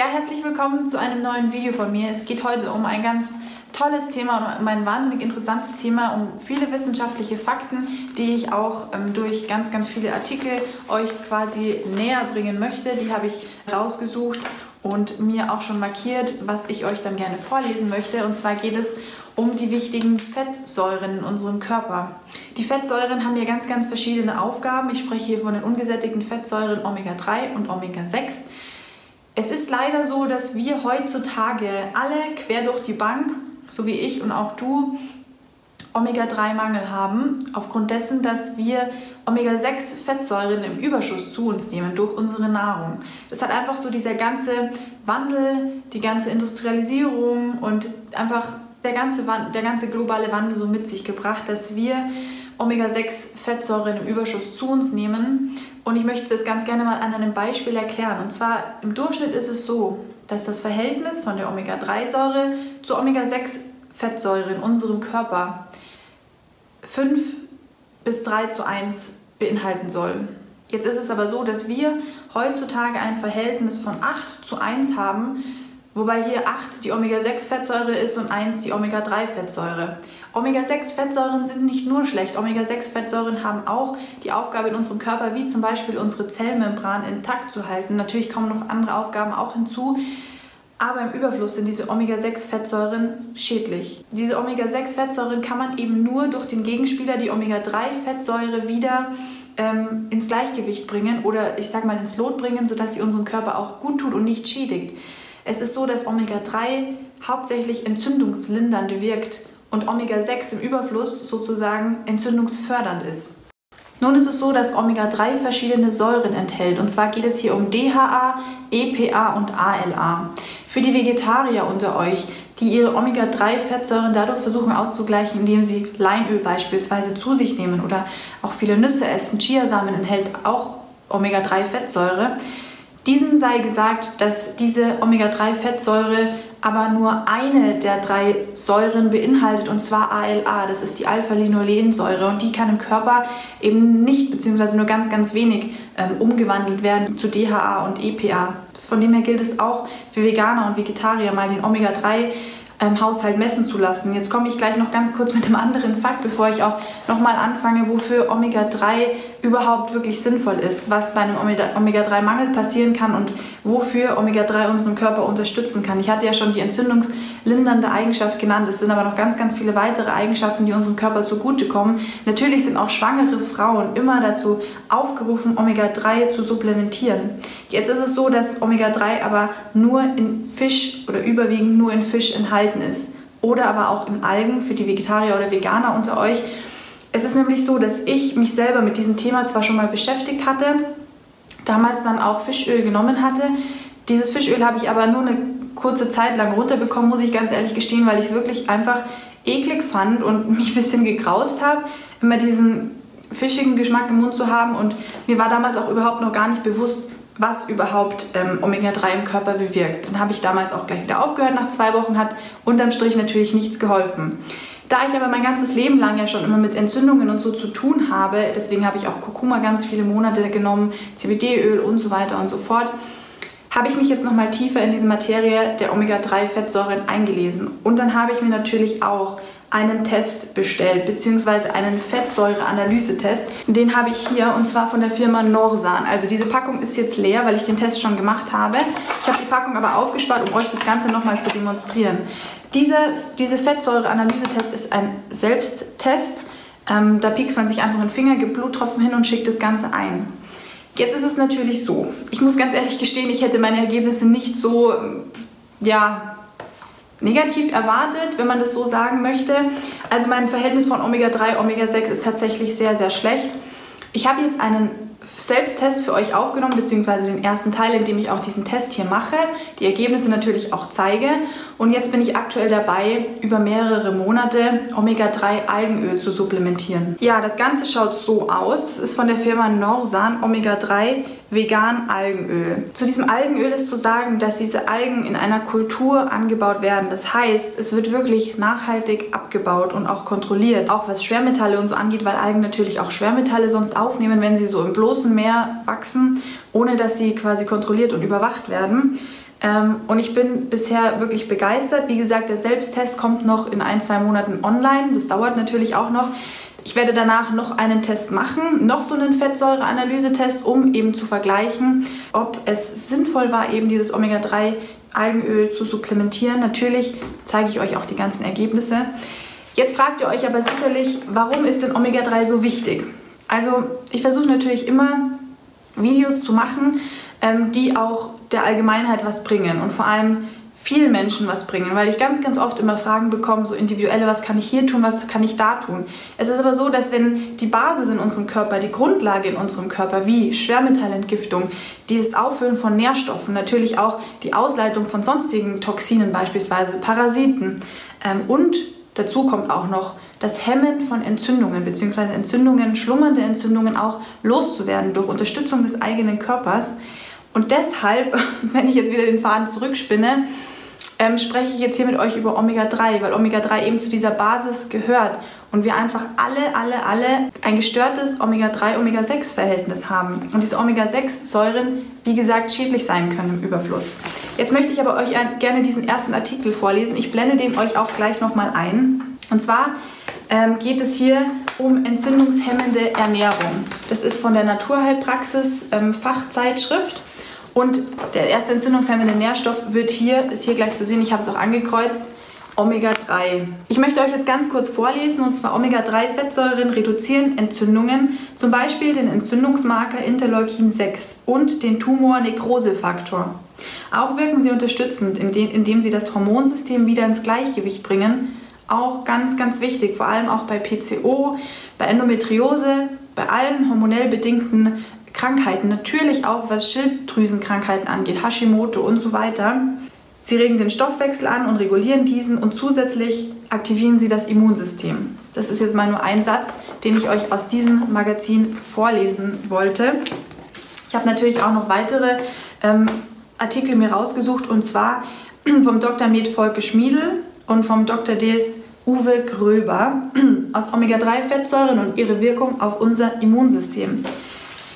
Ja, herzlich willkommen zu einem neuen Video von mir. Es geht heute um ein ganz tolles Thema, um ein wahnsinnig interessantes Thema, um viele wissenschaftliche Fakten, die ich auch ähm, durch ganz, ganz viele Artikel euch quasi näher bringen möchte. Die habe ich rausgesucht und mir auch schon markiert, was ich euch dann gerne vorlesen möchte. Und zwar geht es um die wichtigen Fettsäuren in unserem Körper. Die Fettsäuren haben ja ganz, ganz verschiedene Aufgaben. Ich spreche hier von den ungesättigten Fettsäuren Omega-3 und Omega-6. Es ist leider so, dass wir heutzutage alle quer durch die Bank, so wie ich und auch du, Omega-3-Mangel haben, aufgrund dessen, dass wir Omega-6-Fettsäuren im Überschuss zu uns nehmen durch unsere Nahrung. Das hat einfach so dieser ganze Wandel, die ganze Industrialisierung und einfach der ganze, der ganze globale Wandel so mit sich gebracht, dass wir Omega-6-Fettsäuren im Überschuss zu uns nehmen. Und ich möchte das ganz gerne mal an einem Beispiel erklären. Und zwar im Durchschnitt ist es so, dass das Verhältnis von der Omega-3-Säure zur Omega-6-Fettsäure in unserem Körper 5 bis 3 zu 1 beinhalten soll. Jetzt ist es aber so, dass wir heutzutage ein Verhältnis von 8 zu 1 haben, wobei hier 8 die Omega-6-Fettsäure ist und 1 die Omega-3-Fettsäure. Omega-6-Fettsäuren sind nicht nur schlecht, Omega-6-Fettsäuren haben auch die Aufgabe in unserem Körper, wie zum Beispiel unsere Zellmembran intakt zu halten. Natürlich kommen noch andere Aufgaben auch hinzu, aber im Überfluss sind diese Omega-6-Fettsäuren schädlich. Diese Omega-6-Fettsäuren kann man eben nur durch den Gegenspieler, die Omega-3-Fettsäure, wieder ähm, ins Gleichgewicht bringen oder ich sag mal ins Lot bringen, sodass sie unserem Körper auch gut tut und nicht schädigt. Es ist so, dass Omega-3 hauptsächlich entzündungslindernd wirkt und Omega-6 im Überfluss sozusagen entzündungsfördernd ist. Nun ist es so, dass Omega-3 verschiedene Säuren enthält. Und zwar geht es hier um DHA, EPA und ALA. Für die Vegetarier unter euch, die ihre Omega-3-Fettsäuren dadurch versuchen auszugleichen, indem sie Leinöl beispielsweise zu sich nehmen oder auch viele Nüsse essen, Chiasamen enthält auch Omega-3-Fettsäure, diesen sei gesagt, dass diese Omega-3-Fettsäure aber nur eine der drei Säuren beinhaltet, und zwar ALA. Das ist die Alpha-Linolensäure und die kann im Körper eben nicht, beziehungsweise nur ganz, ganz wenig ähm, umgewandelt werden zu DHA und EPA. Von dem her gilt es auch für Veganer und Vegetarier mal den Omega-3 ähm, Haushalt messen zu lassen. Jetzt komme ich gleich noch ganz kurz mit einem anderen Fakt, bevor ich auch nochmal anfange, wofür Omega-3 überhaupt wirklich sinnvoll ist, was bei einem Omega-3-Mangel passieren kann und wofür Omega-3 unseren Körper unterstützen kann. Ich hatte ja schon die entzündungslindernde Eigenschaft genannt. Es sind aber noch ganz, ganz viele weitere Eigenschaften, die unserem Körper zugutekommen. Natürlich sind auch schwangere Frauen immer dazu aufgerufen, Omega-3 zu supplementieren. Jetzt ist es so, dass Omega-3 aber nur in Fisch oder überwiegend nur in Fisch enthalten enthalten ist. Oder aber auch in Algen für die Vegetarier oder Veganer unter euch. Es ist nämlich so, dass ich mich selber mit diesem Thema zwar schon mal beschäftigt hatte, damals dann auch Fischöl genommen hatte. Dieses Fischöl habe ich aber nur eine kurze Zeit lang runterbekommen, muss ich ganz ehrlich gestehen, weil ich es wirklich einfach eklig fand und mich ein bisschen gegraust habe, immer diesen fischigen Geschmack im Mund zu haben. Und mir war damals auch überhaupt noch gar nicht bewusst, was überhaupt ähm, Omega-3 im Körper bewirkt. Dann habe ich damals auch gleich wieder aufgehört. Nach zwei Wochen hat unterm Strich natürlich nichts geholfen. Da ich aber mein ganzes Leben lang ja schon immer mit Entzündungen und so zu tun habe, deswegen habe ich auch Kurkuma ganz viele Monate genommen, CBD-Öl und so weiter und so fort, habe ich mich jetzt nochmal tiefer in diese Materie der Omega-3-Fettsäuren eingelesen. Und dann habe ich mir natürlich auch einen Test bestellt, beziehungsweise einen Fettsäureanalysetest. Den habe ich hier und zwar von der Firma Norsan. Also diese Packung ist jetzt leer, weil ich den Test schon gemacht habe. Ich habe die Packung aber aufgespart, um euch das Ganze nochmal zu demonstrieren. Diese, diese Fettsäureanalysetest ist ein Selbsttest. Ähm, da piekst man sich einfach den Finger, gibt Bluttropfen hin und schickt das Ganze ein. Jetzt ist es natürlich so, ich muss ganz ehrlich gestehen, ich hätte meine Ergebnisse nicht so, ja, negativ erwartet, wenn man das so sagen möchte. Also mein Verhältnis von Omega-3, Omega-6 ist tatsächlich sehr, sehr schlecht. Ich habe jetzt einen Selbsttest für euch aufgenommen, beziehungsweise den ersten Teil, in dem ich auch diesen Test hier mache, die Ergebnisse natürlich auch zeige. Und jetzt bin ich aktuell dabei, über mehrere Monate Omega-3 Algenöl zu supplementieren. Ja, das Ganze schaut so aus. Das ist von der Firma Norsan Omega-3 vegan Algenöl. Zu diesem Algenöl ist zu sagen, dass diese Algen in einer Kultur angebaut werden. Das heißt, es wird wirklich nachhaltig abgebaut und auch kontrolliert. Auch was Schwermetalle und so angeht, weil Algen natürlich auch Schwermetalle sonst aufnehmen, wenn sie so im bloßen Meer wachsen, ohne dass sie quasi kontrolliert und überwacht werden. Ähm, und ich bin bisher wirklich begeistert. Wie gesagt, der Selbsttest kommt noch in ein, zwei Monaten online. Das dauert natürlich auch noch. Ich werde danach noch einen Test machen, noch so einen Fettsäureanalysetest, um eben zu vergleichen, ob es sinnvoll war, eben dieses Omega-3 Algenöl zu supplementieren. Natürlich zeige ich euch auch die ganzen Ergebnisse. Jetzt fragt ihr euch aber sicherlich, warum ist denn Omega-3 so wichtig? Also ich versuche natürlich immer Videos zu machen, ähm, die auch der Allgemeinheit was bringen und vor allem vielen Menschen was bringen, weil ich ganz, ganz oft immer Fragen bekomme, so individuelle, was kann ich hier tun, was kann ich da tun. Es ist aber so, dass wenn die Basis in unserem Körper, die Grundlage in unserem Körper, wie Schwermetallentgiftung, das Auffüllen von Nährstoffen, natürlich auch die Ausleitung von sonstigen Toxinen, beispielsweise Parasiten ähm, und dazu kommt auch noch das Hemmen von Entzündungen bzw. Entzündungen, schlummernde Entzündungen auch loszuwerden durch Unterstützung des eigenen Körpers. Und deshalb, wenn ich jetzt wieder den Faden zurückspinne, ähm, spreche ich jetzt hier mit euch über Omega-3, weil Omega-3 eben zu dieser Basis gehört und wir einfach alle, alle, alle ein gestörtes Omega-3, Omega-6-Verhältnis haben. Und diese Omega-6-Säuren, wie gesagt, schädlich sein können im Überfluss. Jetzt möchte ich aber euch gerne diesen ersten Artikel vorlesen. Ich blende den euch auch gleich nochmal ein. Und zwar ähm, geht es hier um entzündungshemmende Ernährung. Das ist von der Naturheilpraxis ähm, Fachzeitschrift. Und der erste entzündungshemmende Nährstoff wird hier, ist hier gleich zu sehen, ich habe es auch angekreuzt, Omega-3. Ich möchte euch jetzt ganz kurz vorlesen, und zwar Omega-3-Fettsäuren reduzieren Entzündungen, zum Beispiel den Entzündungsmarker Interleukin 6 und den Tumor-Nekrose-Faktor. Auch wirken sie unterstützend, indem sie das Hormonsystem wieder ins Gleichgewicht bringen. Auch ganz, ganz wichtig, vor allem auch bei PCO, bei Endometriose, bei allen hormonell bedingten Krankheiten, natürlich auch was Schilddrüsenkrankheiten angeht, Hashimoto und so weiter. Sie regen den Stoffwechsel an und regulieren diesen und zusätzlich aktivieren sie das Immunsystem. Das ist jetzt mal nur ein Satz, den ich euch aus diesem Magazin vorlesen wollte. Ich habe natürlich auch noch weitere ähm, Artikel mir rausgesucht und zwar vom Dr. Med Volke Schmiedel und vom Dr. DS Uwe Gröber aus Omega-3-Fettsäuren und ihre Wirkung auf unser Immunsystem.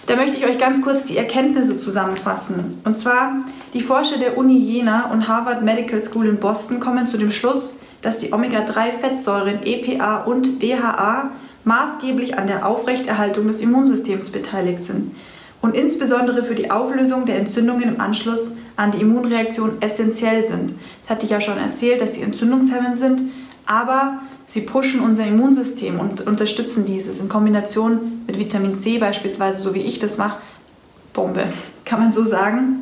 Da möchte ich euch ganz kurz die Erkenntnisse zusammenfassen. Und zwar, die Forscher der Uni Jena und Harvard Medical School in Boston kommen zu dem Schluss, dass die Omega-3-Fettsäuren EPA und DHA maßgeblich an der Aufrechterhaltung des Immunsystems beteiligt sind und insbesondere für die Auflösung der Entzündungen im Anschluss an die Immunreaktion essentiell sind. Das hatte ich ja schon erzählt, dass sie entzündungshemmend sind, aber sie pushen unser Immunsystem und unterstützen dieses in Kombination mit Vitamin C beispielsweise, so wie ich das mache. Bombe, kann man so sagen.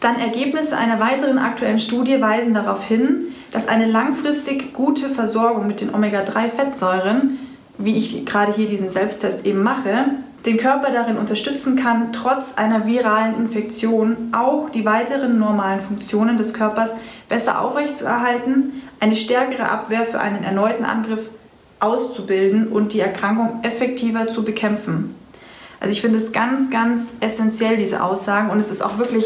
Dann Ergebnisse einer weiteren aktuellen Studie weisen darauf hin, dass eine langfristig gute Versorgung mit den Omega-3-Fettsäuren, wie ich gerade hier diesen Selbsttest eben mache, den Körper darin unterstützen kann, trotz einer viralen Infektion auch die weiteren normalen Funktionen des Körpers besser aufrechtzuerhalten, eine stärkere Abwehr für einen erneuten Angriff auszubilden und die Erkrankung effektiver zu bekämpfen. Also ich finde es ganz, ganz essentiell, diese Aussagen. Und es ist auch wirklich,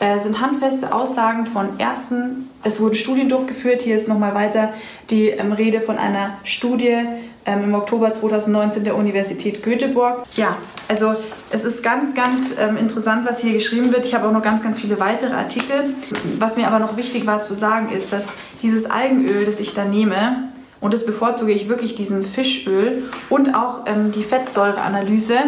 äh, sind handfeste Aussagen von Ärzten. Es wurden Studien durchgeführt. Hier ist nochmal weiter die ähm, Rede von einer Studie ähm, im Oktober 2019 der Universität Göteborg. Ja, also es ist ganz, ganz ähm, interessant, was hier geschrieben wird. Ich habe auch noch ganz, ganz viele weitere Artikel. Was mir aber noch wichtig war zu sagen, ist, dass dieses Algenöl, das ich da nehme, und das bevorzuge ich wirklich diesem Fischöl und auch ähm, die Fettsäureanalyse,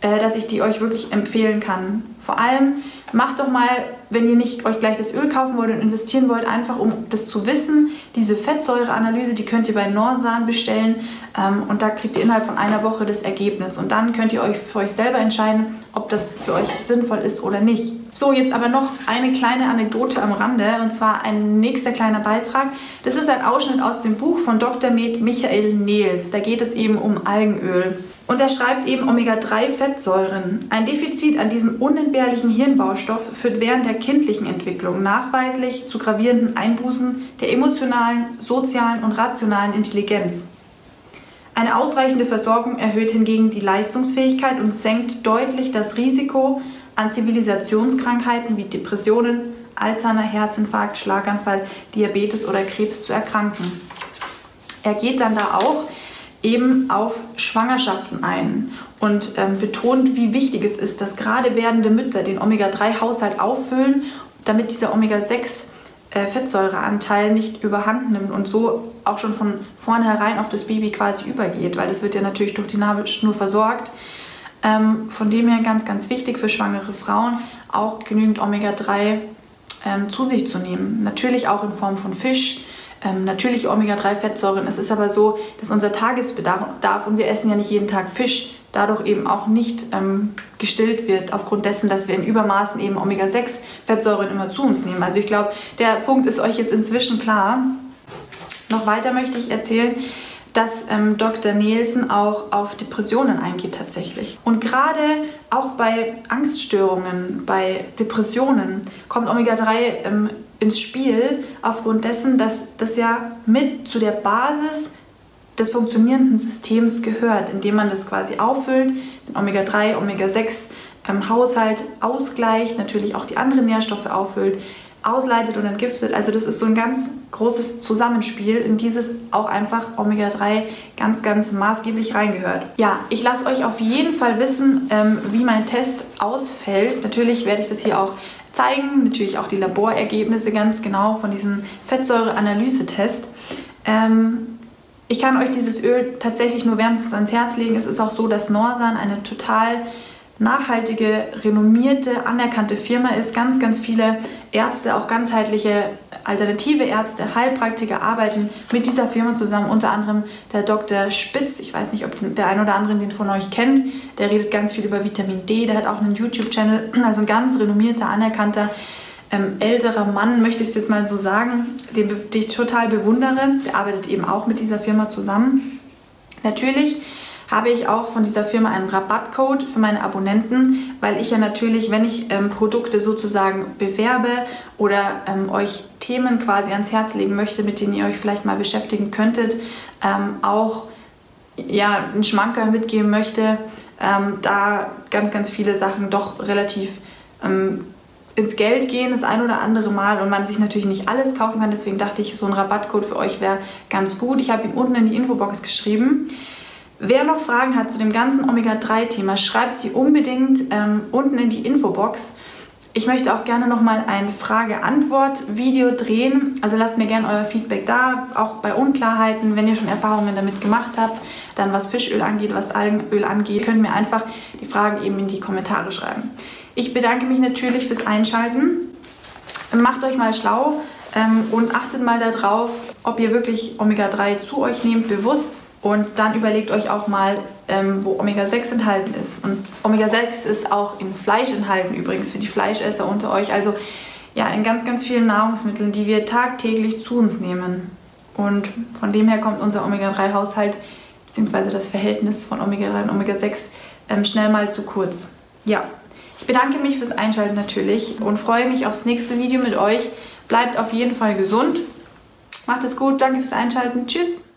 äh, dass ich die euch wirklich empfehlen kann. Vor allem macht doch mal, wenn ihr nicht euch gleich das Öl kaufen wollt und investieren wollt, einfach um das zu wissen, diese Fettsäureanalyse, die könnt ihr bei Norsan bestellen ähm, und da kriegt ihr innerhalb von einer Woche das Ergebnis und dann könnt ihr euch für euch selber entscheiden, ob das für euch sinnvoll ist oder nicht. So, jetzt aber noch eine kleine Anekdote am Rande und zwar ein nächster kleiner Beitrag. Das ist ein Ausschnitt aus dem Buch von Dr. Med Michael Nehls. Da geht es eben um Algenöl. Und er schreibt eben Omega-3-Fettsäuren. Ein Defizit an diesem unentbehrlichen Hirnbaustoff führt während der kindlichen Entwicklung nachweislich zu gravierenden Einbußen der emotionalen, sozialen und rationalen Intelligenz. Eine ausreichende Versorgung erhöht hingegen die Leistungsfähigkeit und senkt deutlich das Risiko, an Zivilisationskrankheiten wie Depressionen, Alzheimer, Herzinfarkt, Schlaganfall, Diabetes oder Krebs zu erkranken. Er geht dann da auch eben auf Schwangerschaften ein und ähm, betont, wie wichtig es ist, dass gerade werdende Mütter den Omega-3-Haushalt auffüllen, damit dieser Omega-6 äh, nicht überhand nimmt und so auch schon von vornherein auf das Baby quasi übergeht, weil das wird ja natürlich durch die Nabelschnur versorgt. Ähm, von dem her ganz, ganz wichtig für schwangere Frauen, auch genügend Omega-3 ähm, zu sich zu nehmen. Natürlich auch in Form von Fisch, ähm, natürlich Omega-3-Fettsäuren. Es ist aber so, dass unser Tagesbedarf, und wir essen ja nicht jeden Tag Fisch, dadurch eben auch nicht ähm, gestillt wird, aufgrund dessen, dass wir in Übermaßen eben Omega-6-Fettsäuren immer zu uns nehmen. Also ich glaube, der Punkt ist euch jetzt inzwischen klar. Noch weiter möchte ich erzählen, dass ähm, Dr. Nielsen auch auf Depressionen eingeht tatsächlich. Und gerade auch bei Angststörungen, bei Depressionen kommt Omega-3 ähm, ins Spiel, aufgrund dessen, dass das ja mit zu der Basis des funktionierenden Systems gehört, indem man das quasi auffüllt, den Omega-3, Omega-6 ähm, ausgleicht, natürlich auch die anderen Nährstoffe auffüllt, ausleitet und entgiftet. Also das ist so ein ganz großes Zusammenspiel, in dieses auch einfach Omega-3 ganz, ganz maßgeblich reingehört. Ja, ich lasse euch auf jeden Fall wissen, ähm, wie mein Test ausfällt. Natürlich werde ich das hier auch zeigen, natürlich auch die Laborergebnisse ganz genau von diesem Fettsäure-Analyse-Test. Ähm, ich kann euch dieses Öl tatsächlich nur wärmstens ans Herz legen. Es ist auch so, dass Norsan eine total nachhaltige, renommierte, anerkannte Firma ist. Ganz, ganz viele Ärzte, auch ganzheitliche alternative Ärzte, Heilpraktiker arbeiten mit dieser Firma zusammen. Unter anderem der Dr. Spitz. Ich weiß nicht, ob der ein oder andere den von euch kennt. Der redet ganz viel über Vitamin D. Der hat auch einen YouTube-Channel. Also ein ganz renommierter, anerkannter ähm, älterer Mann, möchte ich es jetzt mal so sagen, den, den ich total bewundere. Der arbeitet eben auch mit dieser Firma zusammen. Natürlich habe ich auch von dieser Firma einen Rabattcode für meine Abonnenten, weil ich ja natürlich, wenn ich ähm, Produkte sozusagen bewerbe oder ähm, euch Themen quasi ans Herz legen möchte, mit denen ihr euch vielleicht mal beschäftigen könntet, ähm, auch ja, einen Schmanker mitgeben möchte, ähm, da ganz, ganz viele Sachen doch relativ ähm, ins Geld gehen das ein oder andere Mal und man sich natürlich nicht alles kaufen kann. Deswegen dachte ich, so ein Rabattcode für euch wäre ganz gut. Ich habe ihn unten in die Infobox geschrieben. Wer noch Fragen hat zu dem ganzen Omega-3-Thema, schreibt sie unbedingt ähm, unten in die Infobox. Ich möchte auch gerne nochmal ein Frage-Antwort-Video drehen. Also lasst mir gerne euer Feedback da, auch bei Unklarheiten. Wenn ihr schon Erfahrungen damit gemacht habt, dann was Fischöl angeht, was Algenöl angeht, könnt ihr mir einfach die Fragen eben in die Kommentare schreiben. Ich bedanke mich natürlich fürs Einschalten. Macht euch mal schlau ähm, und achtet mal darauf, ob ihr wirklich Omega-3 zu euch nehmt, bewusst. Und dann überlegt euch auch mal, ähm, wo Omega-6 enthalten ist. Und Omega-6 ist auch in Fleisch enthalten, übrigens für die Fleischesser unter euch. Also ja, in ganz, ganz vielen Nahrungsmitteln, die wir tagtäglich zu uns nehmen. Und von dem her kommt unser Omega-3-Haushalt bzw. das Verhältnis von Omega-3 und Omega-6 ähm, schnell mal zu kurz. Ja, ich bedanke mich fürs Einschalten natürlich und freue mich aufs nächste Video mit euch. Bleibt auf jeden Fall gesund. Macht es gut. Danke fürs Einschalten. Tschüss.